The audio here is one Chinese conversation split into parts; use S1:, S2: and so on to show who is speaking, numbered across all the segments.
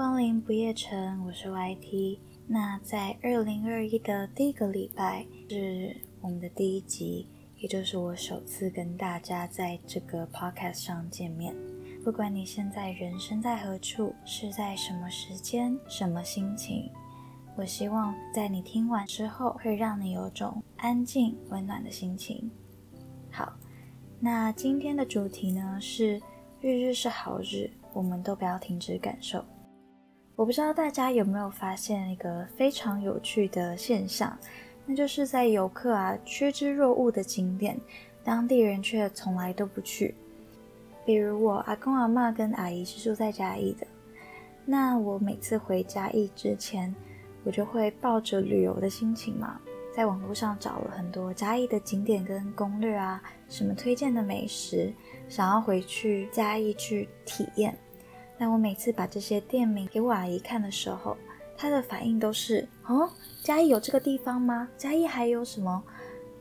S1: 光临不夜城，我是 YT。那在二零二一的第一个礼拜是我们的第一集，也就是我首次跟大家在这个 podcast 上见面。不管你现在人生在何处，是在什么时间、什么心情，我希望在你听完之后，会让你有种安静、温暖的心情。好，那今天的主题呢是日日是好日，我们都不要停止感受。我不知道大家有没有发现一个非常有趣的现象，那就是在游客啊趋之若鹜的景点，当地人却从来都不去。比如我阿公阿妈跟阿姨是住在嘉义的，那我每次回嘉义之前，我就会抱着旅游的心情嘛，在网络上找了很多嘉义的景点跟攻略啊，什么推荐的美食，想要回去嘉义去体验。那我每次把这些店名给我阿姨看的时候，她的反应都是：哦，嘉义有这个地方吗？嘉义还有什么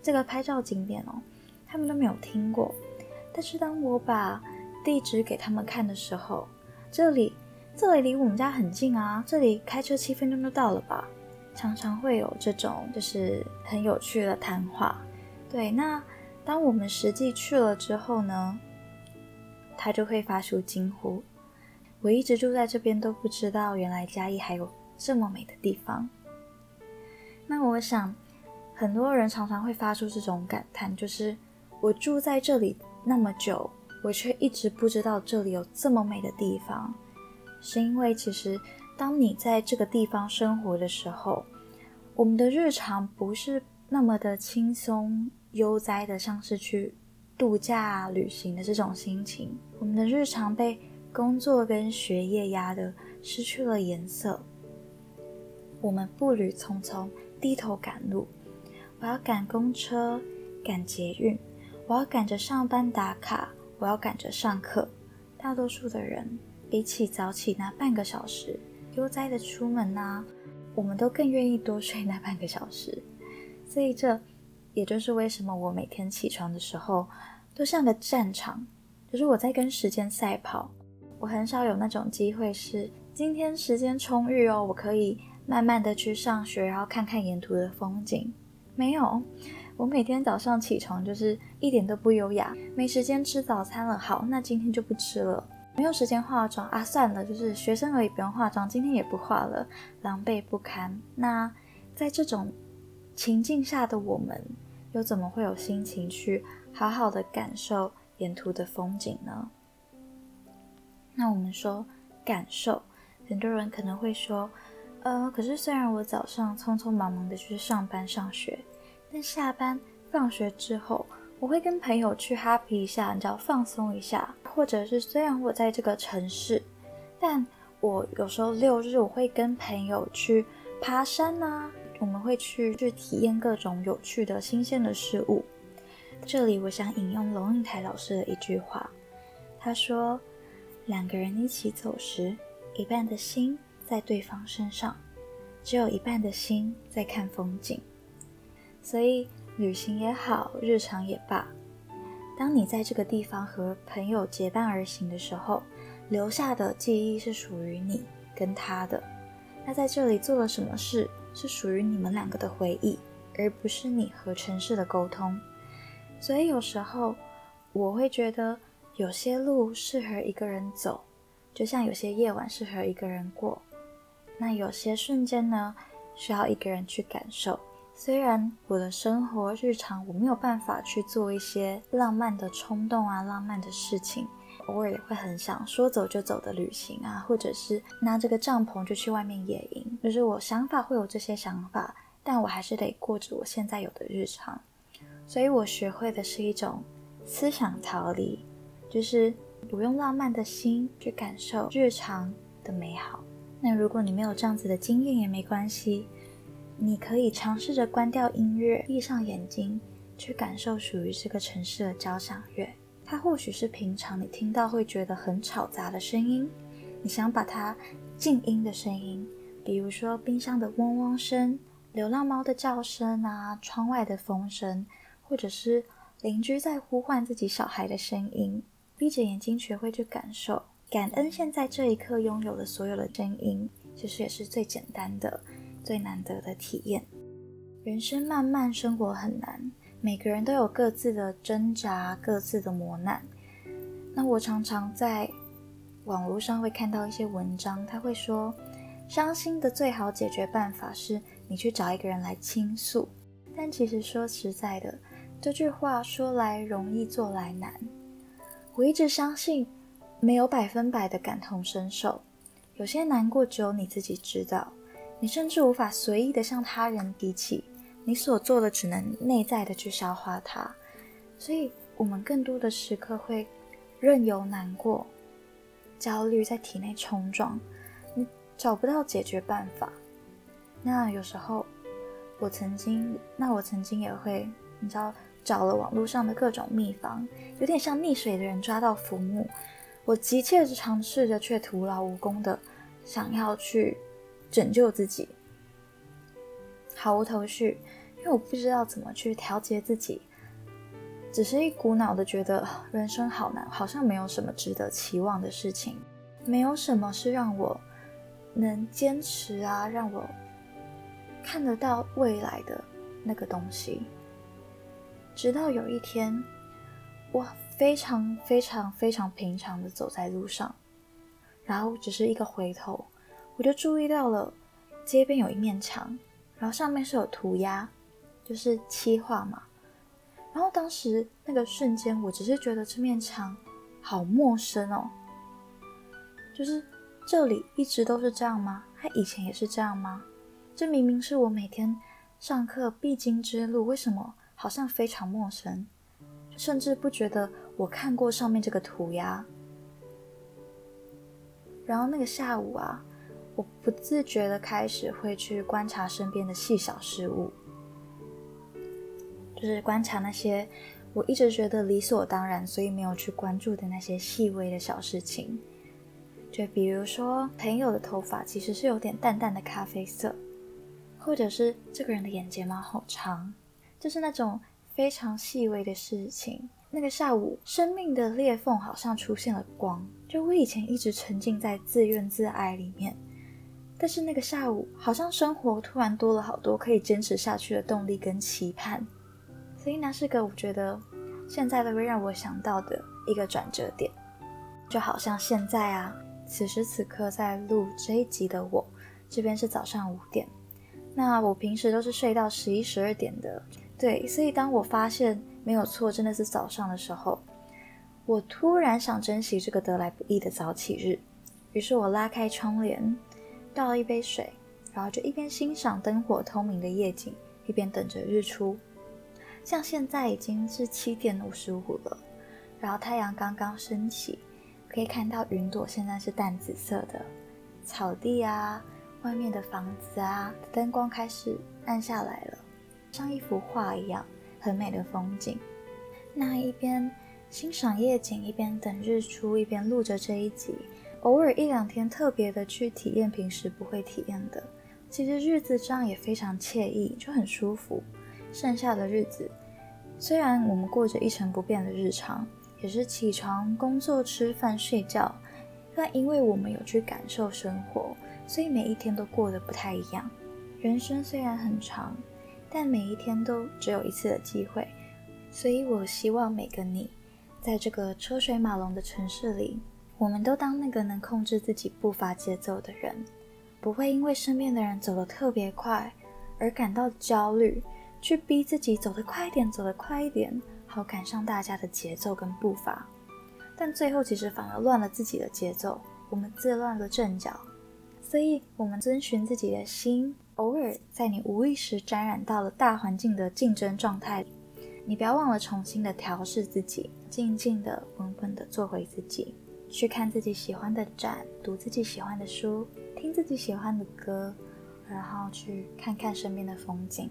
S1: 这个拍照景点哦？他们都没有听过。但是当我把地址给他们看的时候，这里这里离我们家很近啊，这里开车七分钟就到了吧？常常会有这种就是很有趣的谈话。对，那当我们实际去了之后呢，他就会发出惊呼。我一直住在这边都不知道，原来嘉义还有这么美的地方。那我想，很多人常常会发出这种感叹，就是我住在这里那么久，我却一直不知道这里有这么美的地方。是因为其实当你在这个地方生活的时候，我们的日常不是那么的轻松悠哉的，像是去度假旅行的这种心情。我们的日常被工作跟学业压得失去了颜色，我们步履匆匆，低头赶路。我要赶公车，赶捷运，我要赶着上班打卡，我要赶着上课。大多数的人，比起早起那半个小时，悠哉的出门呐，我们都更愿意多睡那半个小时。所以这也就是为什么我每天起床的时候，都像个战场，就是我在跟时间赛跑。我很少有那种机会，是今天时间充裕哦，我可以慢慢的去上学，然后看看沿途的风景。没有，我每天早上起床就是一点都不优雅，没时间吃早餐了。好，那今天就不吃了。没有时间化妆啊，算了，就是学生而已，不用化妆，今天也不化了，狼狈不堪。那在这种情境下的我们，又怎么会有心情去好好的感受沿途的风景呢？那我们说感受，很多人可能会说，呃，可是虽然我早上匆匆忙忙的去上班上学，但下班放学之后，我会跟朋友去 happy 一下，你知道放松一下，或者是虽然我在这个城市，但我有时候六日我会跟朋友去爬山呐，我们会去去体验各种有趣的新鲜的事物。这里我想引用龙应台老师的一句话，他说。两个人一起走时，一半的心在对方身上，只有一半的心在看风景。所以，旅行也好，日常也罢，当你在这个地方和朋友结伴而行的时候，留下的记忆是属于你跟他的。那在这里做了什么事，是属于你们两个的回忆，而不是你和城市的沟通。所以，有时候我会觉得。有些路适合一个人走，就像有些夜晚适合一个人过。那有些瞬间呢，需要一个人去感受。虽然我的生活日常我没有办法去做一些浪漫的冲动啊、浪漫的事情，偶尔也会很想说走就走的旅行啊，或者是拿这个帐篷就去外面野营。就是我想法会有这些想法，但我还是得过着我现在有的日常。所以我学会的是一种思想逃离。就是我用浪漫的心去感受日常的美好。那如果你没有这样子的经验也没关系，你可以尝试着关掉音乐，闭上眼睛，去感受属于这个城市的交响乐。它或许是平常你听到会觉得很吵杂的声音，你想把它静音的声音，比如说冰箱的嗡嗡声、流浪猫的叫声啊、窗外的风声，或者是邻居在呼唤自己小孩的声音。闭着眼睛学会去感受，感恩现在这一刻拥有的所有的声音，其实也是最简单的、最难得的体验。人生漫漫，生活很难，每个人都有各自的挣扎、各自的磨难。那我常常在网络上会看到一些文章，他会说，伤心的最好解决办法是你去找一个人来倾诉。但其实说实在的，这句话说来容易做来难。我一直相信，没有百分百的感同身受，有些难过只有你自己知道。你甚至无法随意的向他人提起，你所做的只能内在的去消化它。所以，我们更多的时刻会任由难过、焦虑在体内冲撞，你找不到解决办法。那有时候。我曾经，那我曾经也会，你知道，找了网络上的各种秘方，有点像溺水的人抓到浮木。我急切的尝试着，却徒劳无功的想要去拯救自己，毫无头绪，因为我不知道怎么去调节自己，只是一股脑的觉得人生好难，好像没有什么值得期望的事情，没有什么是让我能坚持啊，让我。看得到未来的那个东西，直到有一天，我非常非常非常平常的走在路上，然后只是一个回头，我就注意到了街边有一面墙，然后上面是有涂鸦，就是漆画嘛。然后当时那个瞬间，我只是觉得这面墙好陌生哦，就是这里一直都是这样吗？它以前也是这样吗？这明明是我每天上课必经之路，为什么好像非常陌生？甚至不觉得我看过上面这个涂鸦。然后那个下午啊，我不自觉的开始会去观察身边的细小事物，就是观察那些我一直觉得理所当然，所以没有去关注的那些细微的小事情。就比如说，朋友的头发其实是有点淡淡的咖啡色。或者是这个人的眼睫毛好长，就是那种非常细微的事情。那个下午，生命的裂缝好像出现了光。就我以前一直沉浸在自怨自艾里面，但是那个下午，好像生活突然多了好多可以坚持下去的动力跟期盼。所以那是个我觉得现在都会让我想到的一个转折点。就好像现在啊，此时此刻在录这一集的我，这边是早上五点。那我平时都是睡到十一、十二点的，对，所以当我发现没有错，真的是早上的时候，我突然想珍惜这个得来不易的早起日，于是我拉开窗帘，倒了一杯水，然后就一边欣赏灯火通明的夜景，一边等着日出。像现在已经是七点五十五了，然后太阳刚刚升起，可以看到云朵现在是淡紫色的，草地啊。外面的房子啊，灯光开始暗下来了，像一幅画一样，很美的风景。那一边欣赏夜景，一边等日出，一边录着这一集。偶尔一两天特别的去体验平时不会体验的，其实日子这样也非常惬意，就很舒服。剩下的日子，虽然我们过着一成不变的日常，也是起床、工作、吃饭、睡觉，但因为我们有去感受生活。所以每一天都过得不太一样。人生虽然很长，但每一天都只有一次的机会。所以我希望每个你，在这个车水马龙的城市里，我们都当那个能控制自己步伐节奏的人，不会因为身边的人走得特别快而感到焦虑，去逼自己走得快一点，走得快一点，好赶上大家的节奏跟步伐。但最后其实反而乱了自己的节奏，我们自乱了阵脚。所以，我们遵循自己的心，偶尔在你无意识沾染到了大环境的竞争状态，你不要忘了重新的调试自己，静静的、稳稳的做回自己，去看自己喜欢的展，读自己喜欢的书，听自己喜欢的歌，然后去看看身边的风景。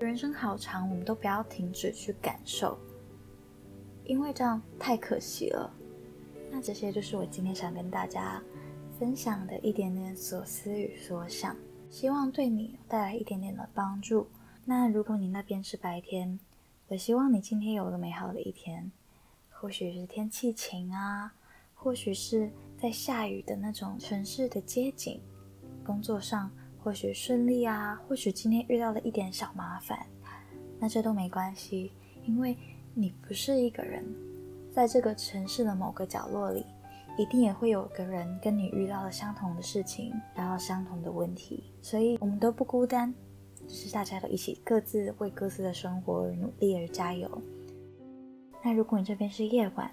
S1: 人生好长，我们都不要停止去感受，因为这样太可惜了。那这些就是我今天想跟大家。分享的一点点所思与所想，希望对你带来一点点的帮助。那如果你那边是白天，我希望你今天有个美好的一天。或许是天气晴啊，或许是在下雨的那种城市的街景，工作上或许顺利啊，或许今天遇到了一点小麻烦，那这都没关系，因为你不是一个人，在这个城市的某个角落里，一定也会有个人跟你遇到了相同的事情，然后相同的问题，所以我们都不孤单，只是大家都一起各自为各自的生活而努力而加油。那如果你这边是夜晚，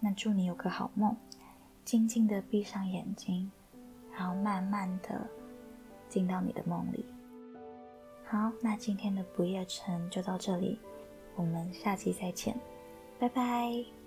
S1: 那祝你有个好梦。静静的闭上眼睛，然后慢慢的进到你的梦里。好，那今天的不夜城就到这里，我们下期再见，拜拜。